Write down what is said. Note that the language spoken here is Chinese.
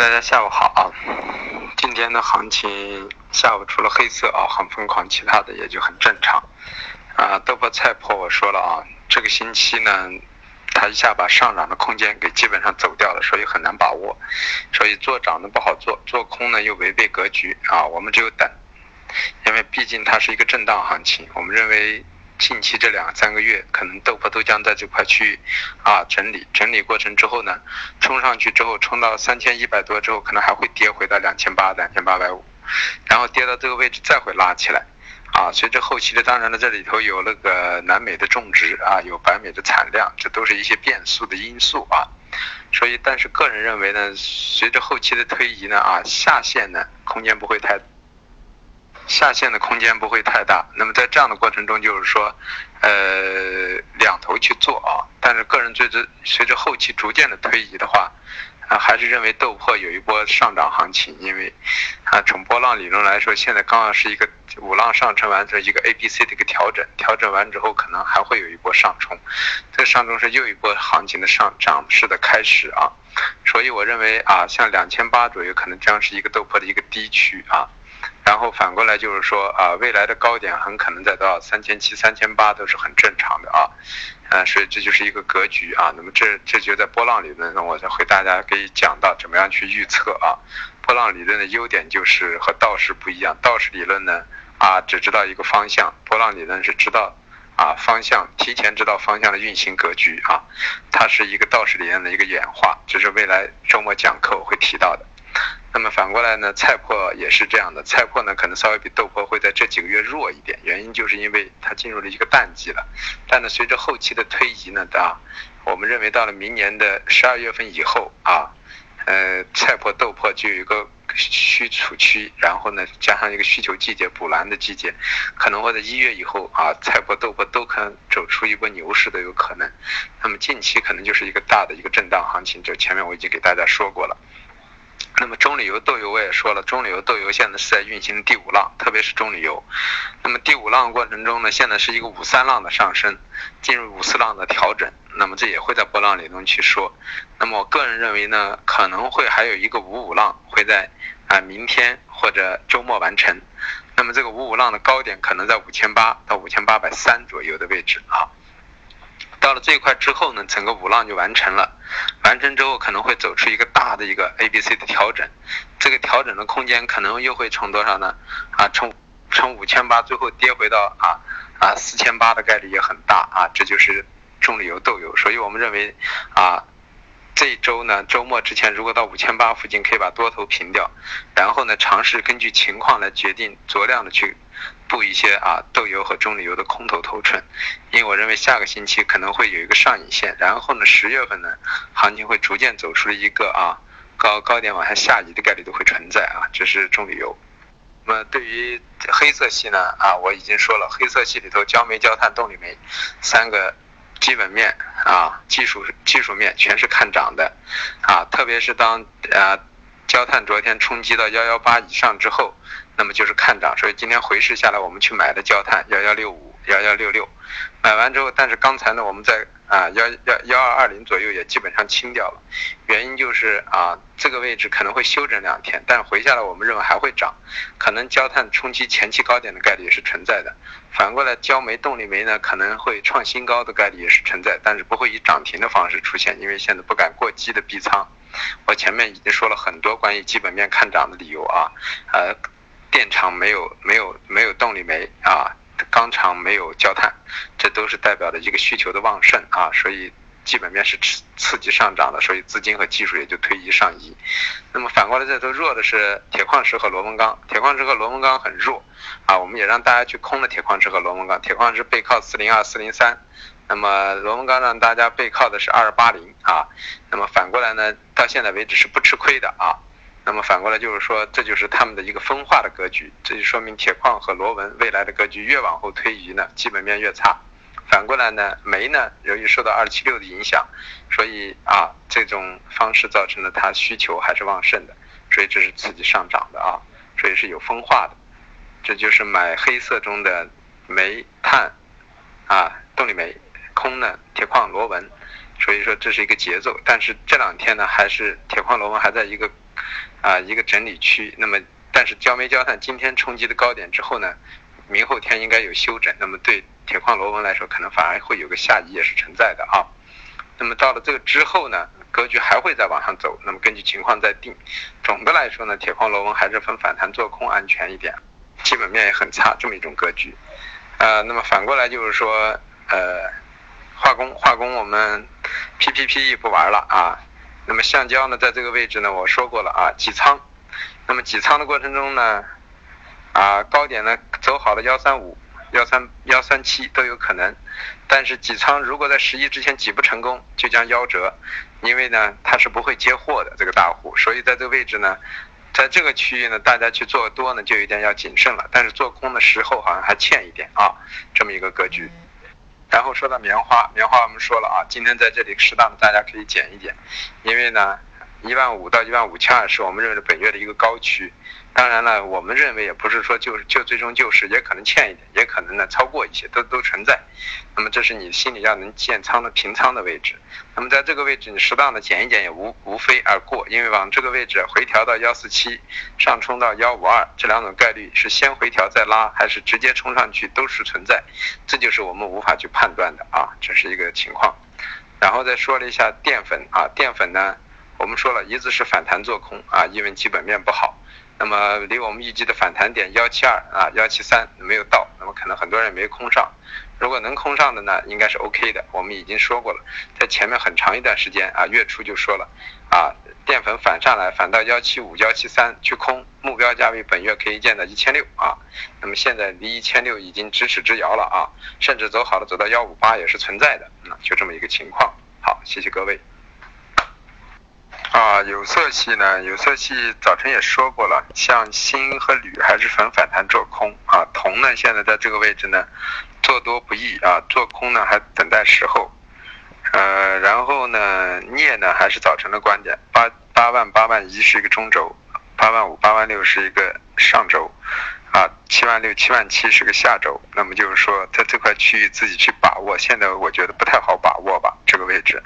大家下午好啊！今天的行情下午除了黑色啊很疯狂，其他的也就很正常啊。豆粕菜粕我说了啊，这个星期呢，它一下把上涨的空间给基本上走掉了，所以很难把握，所以做涨的不好做，做空呢又违背格局啊。我们只有等，因为毕竟它是一个震荡行情，我们认为。近期这两三个月，可能豆粕都将在这块区域啊整理，整理过程之后呢，冲上去之后，冲到三千一百多之后，可能还会跌回到两千八、两千八百五，然后跌到这个位置再会拉起来，啊，随着后期的，当然了，这里头有那个南美的种植啊，有北美的产量，这都是一些变数的因素啊，所以，但是个人认为呢，随着后期的推移呢，啊，下限呢空间不会太。下限的空间不会太大，那么在这样的过程中，就是说，呃，两头去做啊。但是个人随着随着后期逐渐的推移的话，啊，还是认为豆粕有一波上涨行情，因为，啊，从波浪理论来说，现在刚好是一个五浪上升完成一个 A、B、C 的一个调整，调整完之后可能还会有一波上冲，这上冲是又一波行情的上涨势的开始啊。所以我认为啊，像两千八左右可能将是一个豆粕的一个低区啊。然后反过来就是说啊，未来的高点很可能在多少三千七、三千八都是很正常的啊，呃，所以这就是一个格局啊。那么这这就在波浪理论中，我再会大家可以讲到怎么样去预测啊。波浪理论的优点就是和道士不一样，道士理论呢啊只知道一个方向，波浪理论是知道啊方向，提前知道方向的运行格局啊。它是一个道士理论的一个演化，这是未来周末讲课我会提到的。那么反过来呢，菜粕也是这样的，菜粕呢可能稍微比豆粕会在这几个月弱一点，原因就是因为它进入了一个淡季了。但呢，随着后期的推移呢，啊，我们认为到了明年的十二月份以后啊，呃，菜粕、豆粕就有一个需储区，然后呢，加上一个需求季节、补栏的季节，可能会在一月以后啊，菜粕、豆粕都可能走出一波牛市都有可能。那么近期可能就是一个大的一个震荡行情，这前面我已经给大家说过了。那么中旅游豆油我也说了，中旅游豆油现在是在运行第五浪，特别是中旅游。那么第五浪过程中呢，现在是一个五三浪的上升，进入五四浪的调整。那么这也会在波浪理论去说。那么我个人认为呢，可能会还有一个五五浪会在啊明天或者周末完成。那么这个五五浪的高点可能在五千八到五千八百三左右的位置啊。到了这一块之后呢，整个五浪就完成了。完成之后可能会走出一个大的一个 A、B、C 的调整，这个调整的空间可能又会从多少呢？啊，从从五千八最后跌回到啊啊四千八的概率也很大啊，这就是中旅游豆油。所以我们认为啊，这一周呢周末之前如果到五千八附近可以把多头平掉，然后呢尝试根据情况来决定酌量的去。布一些啊豆油和中旅游的空头头寸，因为我认为下个星期可能会有一个上影线，然后呢十月份呢行情会逐渐走出一个啊高高点往下下移的概率都会存在啊，这是中旅游。那么对于黑色系呢啊我已经说了，黑色系里头焦煤、焦炭、动力煤三个基本面啊技术技术面全是看涨的啊，特别是当啊焦炭昨天冲击到幺幺八以上之后。那么就是看涨，所以今天回市下来，我们去买的焦炭幺幺六五、幺幺六六，买完之后，但是刚才呢，我们在啊幺幺幺二二零左右也基本上清掉了，原因就是啊这个位置可能会休整两天，但回下来我们认为还会涨，可能焦炭冲击前期高点的概率也是存在的，反过来焦煤、动力煤呢可能会创新高的概率也是存在，但是不会以涨停的方式出现，因为现在不敢过激的逼仓，我前面已经说了很多关于基本面看涨的理由啊，呃。电厂没有没有没有动力煤啊，钢厂没有焦炭，这都是代表的一个需求的旺盛啊，所以基本面是刺刺激上涨的，所以资金和技术也就推移上移。那么反过来这都弱的是铁矿石和螺纹钢，铁矿石和螺纹钢很弱啊，我们也让大家去空了铁矿石和螺纹钢，铁矿石背靠四零二四零三，那么螺纹钢让大家背靠的是二八零啊，那么反过来呢，到现在为止是不吃亏的啊。那么反过来就是说，这就是他们的一个分化的格局，这就说明铁矿和螺纹未来的格局越往后推移呢，基本面越差。反过来呢，煤呢，由于受到二七六的影响，所以啊，这种方式造成了它需求还是旺盛的，所以这是刺激上涨的啊，所以是有分化的。这就是买黑色中的煤炭啊，动力煤，空呢铁矿螺纹，所以说这是一个节奏。但是这两天呢，还是铁矿螺纹还在一个。啊一个整理区。那么但是焦煤焦炭今天冲击的高点之后呢，明后天应该有休整。那么对铁矿螺纹来说，可能反而会有个下移也是存在的啊。那么到了这个之后呢，格局还会再往上走。那么根据情况再定。总的来说呢，铁矿螺纹还是分反弹做空安全一点，基本面也很差这么一种格局。呃，那么反过来就是说，呃，化工化工我们 PPPE 不玩了啊。那么橡胶呢，在这个位置呢，我说过了啊，挤仓。那么挤仓的过程中呢，啊，高点呢走好了幺三五。幺三幺三七都有可能，但是挤仓如果在十一之前挤不成功，就将夭折，因为呢它是不会接货的这个大户，所以在这个位置呢，在这个区域呢，大家去做多呢就有点要谨慎了，但是做空的时候好像还欠一点啊，这么一个格局。然后说到棉花，棉花我们说了啊，今天在这里适当的大家可以减一减，因为呢一万五到一万五千二是我们认为本月的一个高区。当然了，我们认为也不是说就就最终就是，也可能欠一点，也可能呢超过一些，都都存在。那么这是你心里要能建仓的平仓的位置。那么在这个位置你适当的减一减也无无非而过，因为往这个位置回调到幺四七，上冲到幺五二，这两种概率是先回调再拉，还是直接冲上去都是存在，这就是我们无法去判断的啊，这是一个情况。然后再说了一下淀粉啊，淀粉呢，我们说了一直是反弹做空啊，因为基本面不好。那么离我们预计的反弹点幺七二啊幺七三没有到，那么可能很多人没空上。如果能空上的呢，应该是 OK 的。我们已经说过了，在前面很长一段时间啊，月初就说了啊，淀粉反上来反到幺七五幺七三去空，目标价位本月可以见到一千六啊。那么现在离一千六已经咫尺之遥了啊，甚至走好了走到幺五八也是存在的，嗯，就这么一个情况。好，谢谢各位。啊，有色系呢？有色系早晨也说过了，像锌和铝还是纯反弹做空啊。铜呢，现在在这个位置呢，做多不易啊，做空呢还等待时候。呃，然后呢，镍呢还是早晨的观点，八八万八万一是一个中轴，八万五八万六是一个上轴，啊，七万六七万七是个下轴。那么就是说，在这块区域自己去把握，现在我觉得不太好把握吧，这个位置。